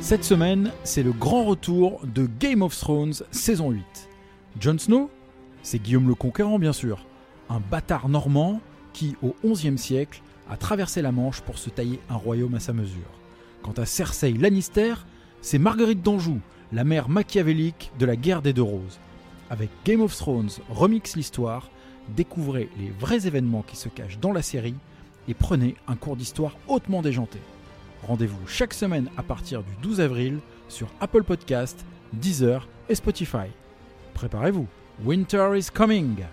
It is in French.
Cette semaine, c'est le grand retour de Game of Thrones saison 8. Jon Snow C'est Guillaume le Conquérant bien sûr, un bâtard normand qui, au XIe siècle, a traversé la Manche pour se tailler un royaume à sa mesure. Quant à Cersei Lannister, c'est Marguerite d'Anjou, la mère machiavélique de la guerre des deux roses. Avec Game of Thrones remix l'histoire, découvrez les vrais événements qui se cachent dans la série et prenez un cours d'histoire hautement déjanté. Rendez-vous chaque semaine à partir du 12 avril sur Apple Podcast, Deezer et Spotify. Préparez-vous, Winter is coming!